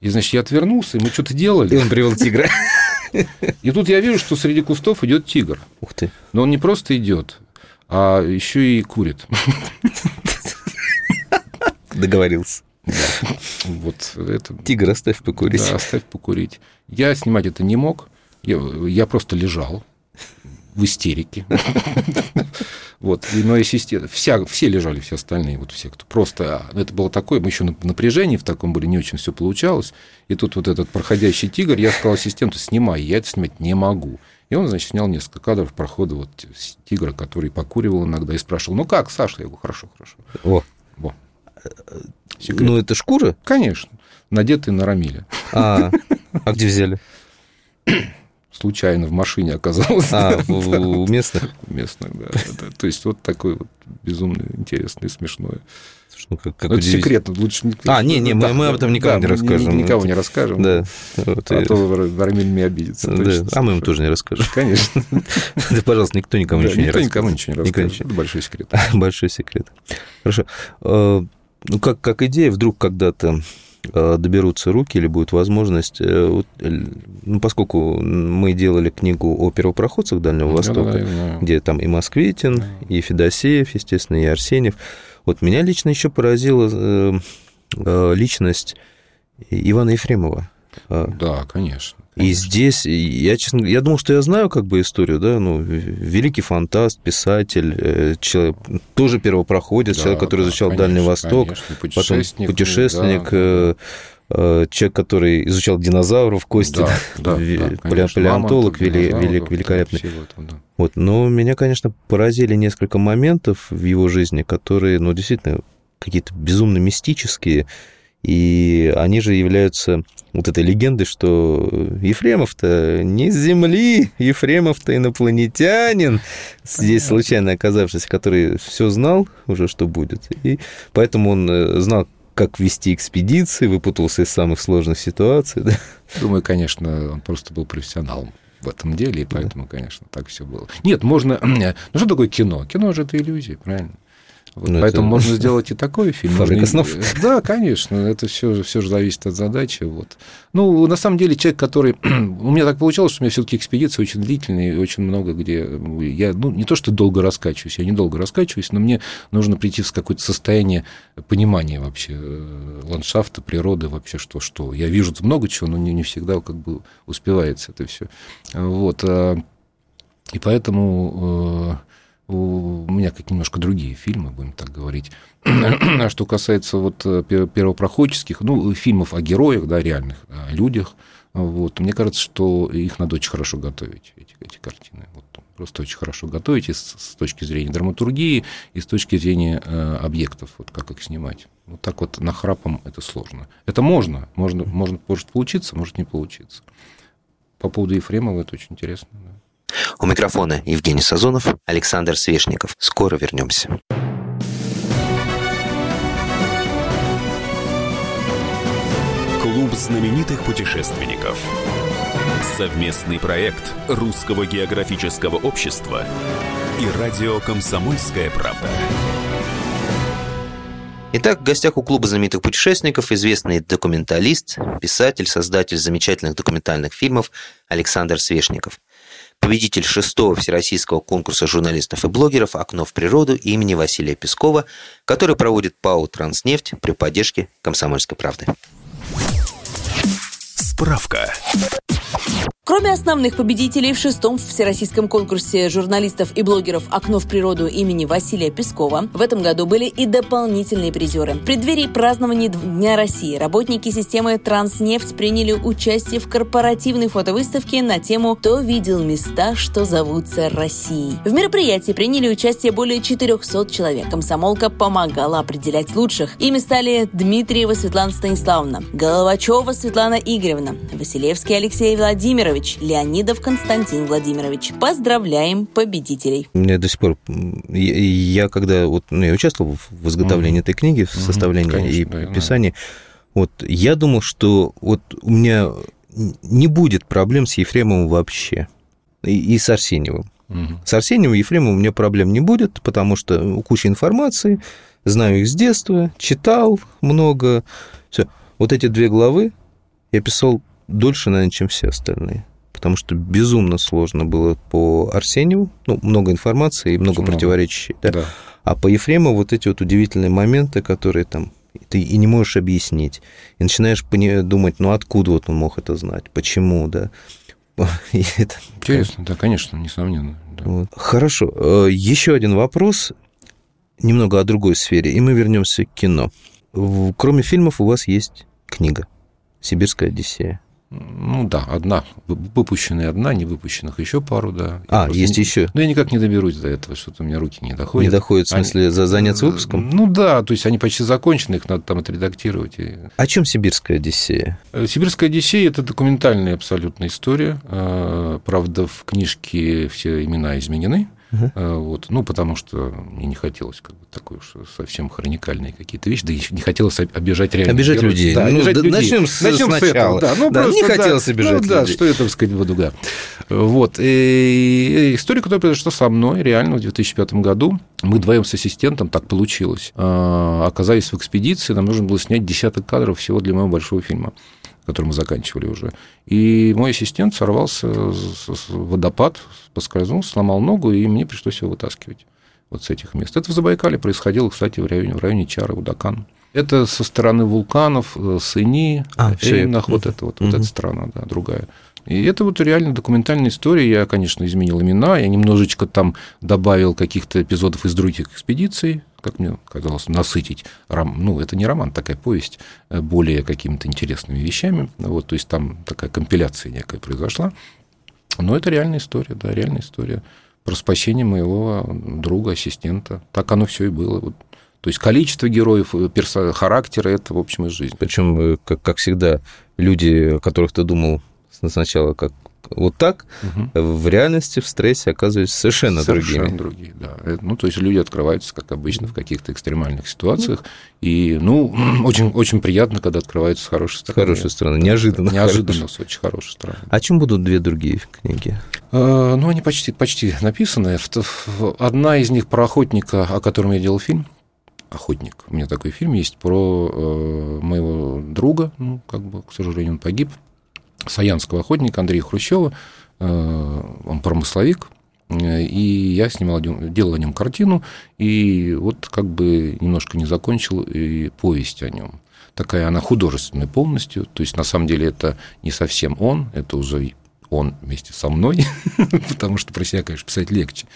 И, значит, я отвернулся, и мы что-то И делали. он привел тигра. И тут я вижу, что среди кустов идет тигр. Ух ты. Но он не просто идет, а еще и курит. Договорился. Вот это Тигр, оставь покурить. Да, оставь покурить. Я снимать это не мог. Я, я просто лежал в истерике. Вот, и моя сестра, вся, все лежали, все остальные, вот все, кто просто, а, это было такое, мы еще на напряжении в таком были, не очень все получалось, и тут вот этот проходящий тигр, я сказал ассистенту, снимай, я это снимать не могу. И он, значит, снял несколько кадров прохода вот тигра, который покуривал иногда, и спрашивал, ну как, Саша? Я говорю, хорошо, хорошо. О, Во. Секрет. ну это шкура? Конечно, надетый на Рамиля. А, а где взяли? Случайно в машине оказалось. А, в- у местных? местных, да, да. То есть вот такое вот безумно интересное, смешное. Ну, как, как Но это секретно, лучше не- А, не, не, мы- Да, мы об этом никому да, не мы расскажем. Никого не расскажем. Да. Вот, А и- то мне обидится. да. точно, А мы им тоже не расскажем. Конечно. Да, пожалуйста, никто никому Да, ничего не Никто расскажет. никому ничего не Никто расскажет. Это большой секрет. Большой секрет. Хорошо. Э, Ну, как, как идея, вдруг когда-то доберутся руки или будет возможность, э, э, ну, поскольку мы делали книгу о первопроходцах Дальнего Востока, Да, да, да. где там и Москвитин, и Федосеев, естественно, и Арсеньев. Вот меня лично еще поразила э, э, личность Ивана Ефремова. Э, Да, конечно. И здесь, я, честно я думал, что я знаю как бы историю, да, ну, великий фантаст, писатель, э, человек, тоже первопроходец, Да, человек, который да, изучал конечно, Дальний Восток, конечно, потом путешественник, путешественник, да, э, э, человек, который изучал динозавров, кости, Да, да, да, конечно. палеонтолог вели- велик- да, великолепный. этого, да. Вот, но меня, конечно, поразили несколько моментов в его жизни, которые, ну, действительно, какие-то безумно мистические, и они же являются вот этой легендой, что Ефремов-то не с Земли, Ефремов-то инопланетянин, здесь случайно оказавшийся, который все знал уже, что будет, и поэтому он э, знал, как вести экспедиции, выпутался из самых сложных ситуаций, да? Думаю, конечно, он просто был профессионалом в этом деле, и поэтому, конечно, так все было. Нет, можно... Ну, что такое кино? Кино же это иллюзия, правильно? Вот Ну, поэтому это можно сделать и такой фильм. фабрика можно снов. Да, конечно, это все, все же зависит от задачи. Вот. Ну, на самом деле, человек, который... У меня так получалось, что у меня все-таки экспедиции очень длительные, и очень много где... Я, ну, не то, что долго раскачиваюсь, я недолго раскачиваюсь, но мне нужно прийти в какое-то состояние понимания вообще э, ландшафта, природы, вообще что, что. Я вижу много чего, но не, не всегда как бы успевается это все. Вот. а, И поэтому э, у меня как немножко другие фильмы, будем так говорить. А что касается вот э, пе- первопроходческих, ну, фильмов о героях, да, реальных, о людях, вот, мне кажется, что их надо очень хорошо готовить, эти, эти картины. Вот, просто очень хорошо готовить и с, с точки зрения драматургии, и с точки зрения э, объектов, вот как их снимать. Вот так вот нахрапом это сложно. Это можно, можно, можно может получиться, может не получиться. По поводу Ефремова это очень интересно. да. У микрофона Евгений Сазонов, Александр Свешников. Скоро вернемся. Клуб знаменитых путешественников. Совместный проект Русского географического общества и радио «Комсомольская правда». Итак, в гостях у клуба знаменитых путешественников известный документалист, писатель, создатель замечательных документальных фильмов Александр Свешников. Победитель шестого всероссийского конкурса журналистов и блогеров «Окно в природу» имени Василия Пескова, который проводит ПАО «Транснефть» при поддержке «Комсомольской правды». Справка. Кроме основных победителей в шестом всероссийском конкурсе журналистов и блогеров «Окно в природу» имени Василия Пескова, в этом году были и дополнительные призеры. В преддверии празднования Дня России работники системы «Транснефть» приняли участие в корпоративной фотовыставке на тему «Кто видел места, что зовутся Россией». В мероприятии приняли участие более 400 человек. Комсомолка помогала определять лучших. Ими стали Дмитриева Светлана Станиславовна, Головачева Светлана Игоревна, Василевский Алексей Владимирович, Леонидов Константин Владимирович. Поздравляем победителей. У меня до сих пор... Я, я когда вот, ну, я участвовал в изготовлении mm этой книги, в составлении mm и да, писании, вот я думал, что вот у меня не будет проблем с Ефремовым вообще. И, и с Арсеньевым. Угу. С Арсеньевым и Ефремовым у меня проблем не будет, потому что куча информации, знаю их с детства, читал много. Все. Вот эти две главы я писал дольше, наверное, чем все остальные. Потому что безумно сложно было по Арсеньеву. Ну, много информации и много, противоречий. Да? Да. А по Ефрему вот эти вот удивительные моменты, которые там ты и не можешь объяснить. И начинаешь думать, ну откуда вот он мог это знать, почему, да. это... Интересно, да, конечно, несомненно. Да. Вот. Хорошо. Э, Еще один вопрос, немного о другой сфере, и мы вернемся к кино. Кроме фильмов у вас есть книга «Сибирская Одиссея». Ну да, одна. Выпущенная одна, не выпущенных еще пару, да. Я а, есть не... еще. Ну, я никак не доберусь до этого, что-то у меня руки не доходят. Не доходят, в смысле, они... за заняться выпуском? Ну да, то есть они почти закончены, их надо там отредактировать. О чем Сибирская Одиссея? Э, Сибирская Одиссея – это документальная абсолютно история. Э, правда, в книжке все имена изменены. Uh-huh. Вот, ну, потому что мне не хотелось как бы такой уж совсем хроникальные какие-то вещи, да еще не хотелось обижать реально. Обижать героев. людей. Да, ну, обижать да, людей. Начнем, с, начнем сначала. с этого. Да, ну, да, просто, не хотелось да, обижать ну, людей. Да, что я там сказать буду, да. Вот. И история, которая произошла со мной реально в 2005 году. Мы вдвоем с ассистентом, так получилось, а, оказались в экспедиции, нам нужно было снять десяток кадров всего для моего большого фильма который мы заканчивали уже. И мой ассистент сорвался в водопад, поскользнулся, сломал ногу, и мне пришлось его вытаскивать вот с этих мест. Это в Забайкале происходило, кстати, в районе, в районе Чары, Удакан. Это со стороны вулканов, э, Сыни, а, Эйнах, вот это вот, угу. вот эта страна, да, другая. И это вот реально документальная история. Я, конечно, изменил имена, я немножечко там добавил каких-то эпизодов из других экспедиций, как мне казалось, насытить. Ну, это не роман, такая повесть, э, более какими-то интересными вещами. Вот, то есть там такая компиляция некая произошла. Но это реальная история, да, реальная история про спасение моего друга, ассистента. Так оно все и было. Вот. То есть количество героев, э, персо... характера это, в общем, из жизни. Причем, э, как, как всегда, люди, которых ты думал сначала как вот так, угу. в реальности, в стрессе оказываются совершенно, совершенно другими. другие. да. Ну, то есть люди открываются, как обычно, в каких-то экстремальных ситуациях. И, ну, очень, очень приятно, когда открываются с хорошей стороны. С хорошей стороны, неожиданно. Неожиданно, хорошей. с очень хорошей стороны. О чем будут две другие книги? А, ну, они почти, почти написаны. Одна из них про охотника, о котором я делал фильм охотник. У меня такой фильм есть про э, моего друга, ну, как бы, к сожалению, он погиб саянского охотника Андрея Хрущева. Э, он промысловик, э, и я снимал, делал о нем картину, и вот как бы немножко не закончил и повесть о нем. Такая она художественная полностью, то есть на самом деле это не совсем он, это уже он вместе со мной, потому что про себя, конечно, писать легче.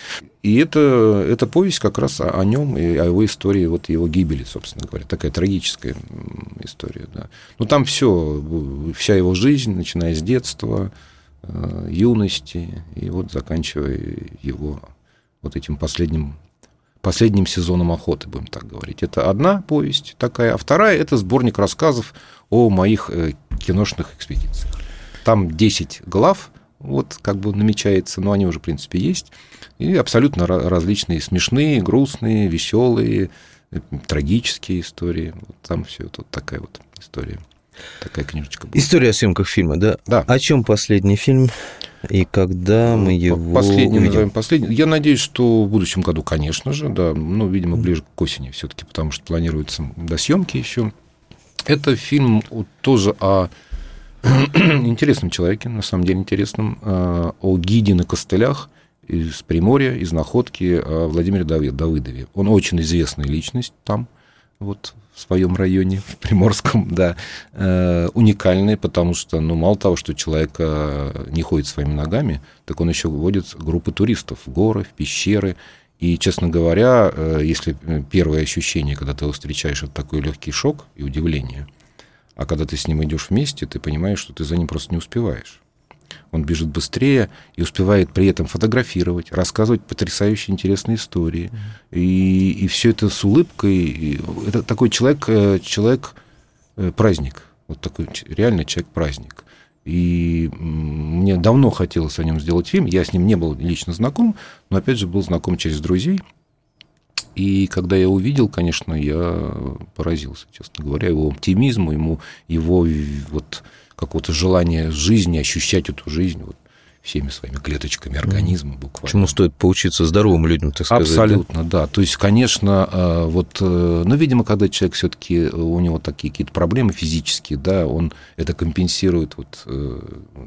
И это, это повесть как раз о, о нем и о его истории, вот его гибели, собственно говоря. Такая трагическая история. Да. Ну, там все, вся его жизнь, начиная с детства, э, юности, и вот заканчивая его вот этим последним последним сезоном охоты, будем так говорить. Это одна повесть такая, а вторая – это сборник рассказов о моих э, киношных экспедициях. Там 10 глав, вот как бы намечается, но они уже, в принципе, есть. И абсолютно различные смешные, грустные, веселые, э, трагические истории. Вот там все вот такая вот история. Такая книжечка. Была. История о съемках фильма, да? Да. О чем последний фильм? И когда мы его Последний, увидим? назовем последний. Я надеюсь, что в будущем году, конечно же, да, ну, видимо, ближе к осени все-таки, потому что планируется до съемки еще. Это фильм тоже о интересном человеке, на самом деле интересном, э, о гиде на костылях из Приморья, из Находки, о Владимире Давыдове. Он очень известная личность там, вот в своем районе, в Приморском, да, э, уникальный, потому что, ну, мало того, что человек э, не ходит своими ногами, так он еще вводит группы туристов в горы, в пещеры. И, честно говоря, э, если первое ощущение, когда ты его встречаешь, это такой легкий шок и удивление, а когда ты с ним идешь вместе, ты понимаешь, что ты за ним просто не успеваешь. Он бежит быстрее и успевает при этом фотографировать, рассказывать потрясающие интересные истории. И, и все это с улыбкой. Это такой человек, э, человек э, праздник. Вот такой реально человек-праздник. И мне давно хотелось о нем сделать фильм. Я с ним не был лично знаком, но опять же был знаком через друзей. И когда я увидел, конечно, я поразился, честно говоря, его оптимизму, ему, его вот какого-то желания жизни, ощущать эту жизнь вот, всеми своими клеточками организма буквально. Чему стоит поучиться здоровым людям, так сказать? Абсолютно, да. То есть, конечно, э, вот, э, ну, видимо, когда человек все-таки э, у него такие какие-то проблемы физические, да, он это компенсирует вот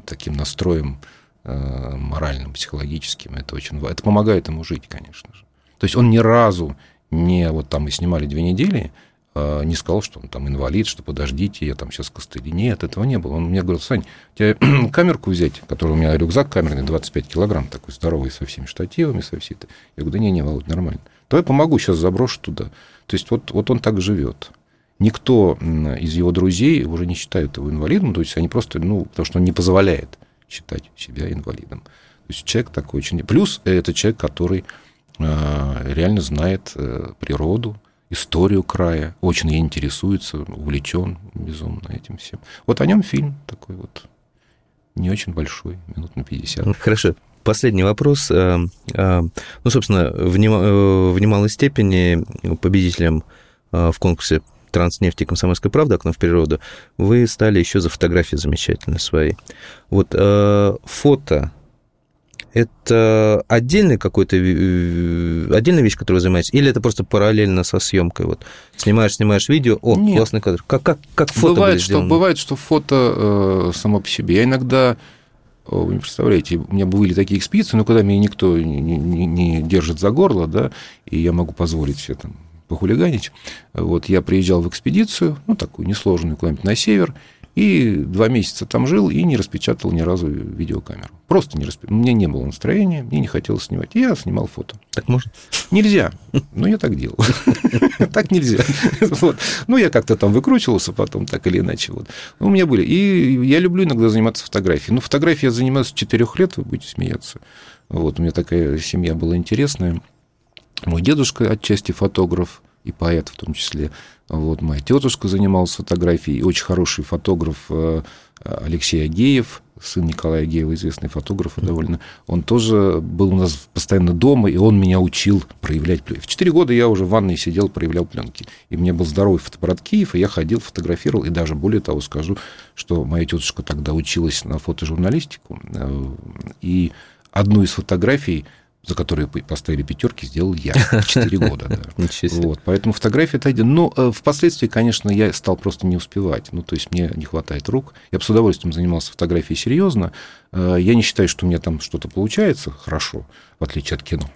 таким настроем моральным, психологическим. Это очень это помогает ему жить, конечно же. То есть он ни разу не вот там мы снимали две недели, а, не сказал, что он там инвалид, что подождите, я там сейчас костыли. Нет, этого не было. Он мне говорил, Сань, тебе камерку взять, который у меня рюкзак камерный, 25 килограмм, такой здоровый, со всеми штативами, со всей этой. Я говорю, да не, не, Володь, нормально. Давай помогу, сейчас заброшу туда. То есть вот, вот он так живет. Никто из его друзей уже не считает его инвалидом, то есть они просто, ну, потому что он не позволяет считать себя инвалидом. То есть человек такой очень... Плюс это человек, который реально знает э, природу, историю края, очень ей интересуется, увлечен безумно этим всем. Вот о нем фильм такой вот не очень большой, минут на 50. Хорошо. Последний вопрос. Э, э, ну, собственно, в немалой степени победителем в конкурсе транснефти и комсомольской правды «Окно в природу» вы стали еще за фотографии замечательные свои. Вот фото это отдельный какой-то э, отдельная вещь, которой вы занимаетесь, или это просто параллельно со съемкой? Вот снимаешь, снимаешь видео, о, Нет. классный кадр. Как, как, как фото бывает, что, бывает, что фото э, само по себе. Я иногда вы не представляете, у меня были такие экспедиции, но когда меня никто не, не, не держит за горло, да, и я могу позволить себе там похулиганить. Вот я приезжал в экспедицию, ну, такую несложную, куда-нибудь на север, и два месяца там жил и не распечатал ни разу видеокамеру. Просто не распечатал. Мне не было настроения, мне не хотелось снимать. Я снимал фото. Так можно? Нельзя. Но я так делал. Так нельзя. Ну, я как-то там выкручивался потом, так или иначе. Вот. У меня были. И я люблю иногда заниматься фотографией. Ну, фотографией я занимаюсь с четырех лет, вы будете смеяться. Вот, у меня такая семья была интересная. Мой дедушка отчасти фотограф, и поэт в том числе. Вот моя тетушка занималась фотографией, очень хороший фотограф э, Алексей Агеев, сын Николая Агеева, известный фотограф довольно, он тоже был у нас постоянно дома, и он меня учил проявлять пленки. В 4 года я уже в ванной сидел, проявлял пленки. И мне был здоровый фотоаппарат Киев, и я ходил, фотографировал, и даже более того скажу, что моя тетушка тогда училась на фотожурналистику, э, и одну из фотографий за которые поставили пятерки, сделал я в 4 года. Да. Вот, поэтому фотография это один. Но э, впоследствии, конечно, я стал просто не успевать. Ну, то есть мне не хватает рук. Я бы с удовольствием занимался фотографией серьезно. Э, я не считаю, что у меня там что-то получается хорошо, в отличие от кино.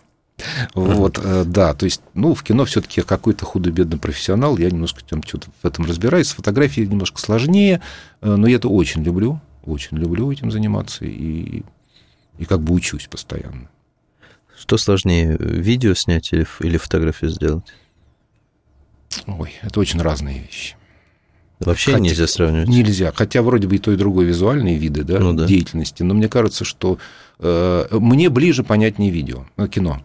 Вот, э, да, то есть, ну, в кино все-таки какой-то худо-бедный профессионал, я немножко там что-то в этом разбираюсь. С фотографией немножко сложнее, но я это очень люблю, очень люблю этим заниматься и, и как бы учусь постоянно. Что сложнее, видео снять или, или фотографию сделать? Ой, это очень разные вещи. Вообще Хотя, нельзя сравнивать? Нельзя. Хотя вроде бы и то, и другое визуальные виды да, ну, да. деятельности. Но мне кажется, что э, мне ближе понятнее видео, ну, кино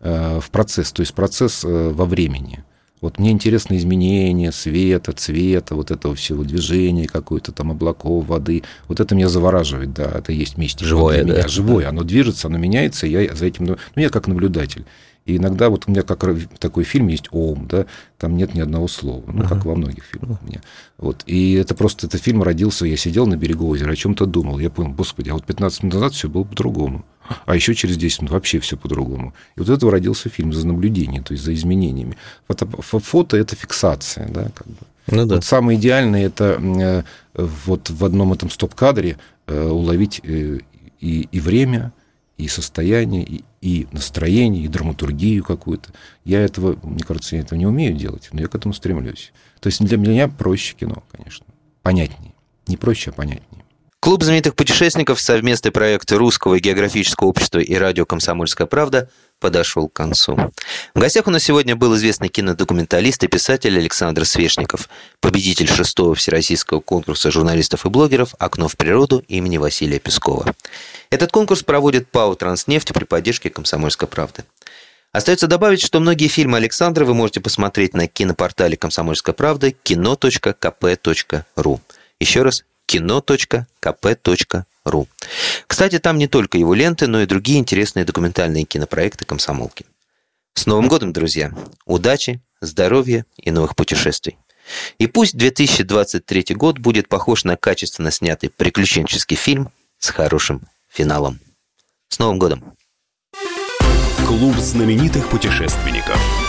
э, в процесс, то есть процесс э, во времени. Вот мне интересно изменение света, цвета, вот этого всего движения, какой-то там облаков, воды. Вот это меня завораживает, да, это есть мистика Живое, для да. меня. Живое, оно движется, оно меняется, я за этим... Ну, я как наблюдатель. И иногда вот у меня как такой фильм есть «Ом», да, там нет ни одного слова, ну, как во многих фильмах у меня. Вот. И это просто, этот фильм родился, я сидел на берегу озера, о чем-то думал. Я понял, господи, а вот 15 минут назад все было по-другому. А еще через 10 минут вообще все по-другому. И вот этого родился фильм за наблюдение, то есть за изменениями. Фото, фото это фиксация, да, как бы. Ну, да. Вот самое идеальное это э, вот в одном этом стоп-кадре э, уловить э, и, и время, и состояние, и, и настроение, и драматургию какую-то. Я этого, мне кажется, я этого не умею делать, но я к этому стремлюсь. То есть для меня проще кино, конечно. Понятнее. Не проще, а понятнее. Клуб знаменитых путешественников, совместный проект Русского географического общества и радио «Комсомольская правда» подошел к концу. В гостях у нас сегодня был известный кинодокументалист и писатель Александр Свешников, победитель шестого всероссийского конкурса журналистов и блогеров «Окно в природу» имени Василия Пескова. Этот конкурс проводит ПАО «Транснефть» при поддержке «Комсомольской правды». Остается добавить, что многие фильмы Александра вы можете посмотреть на кинопортале «Комсомольская правда» кино.кп.ру. Еще раз, кино.кп.ру. Кстати, там не только его ленты, но и другие интересные документальные кинопроекты комсомолки. С Новым годом, друзья! Удачи, здоровья и новых путешествий! И пусть 2023 год будет похож на качественно снятый приключенческий фильм с хорошим финалом. С Новым годом! Клуб знаменитых путешественников –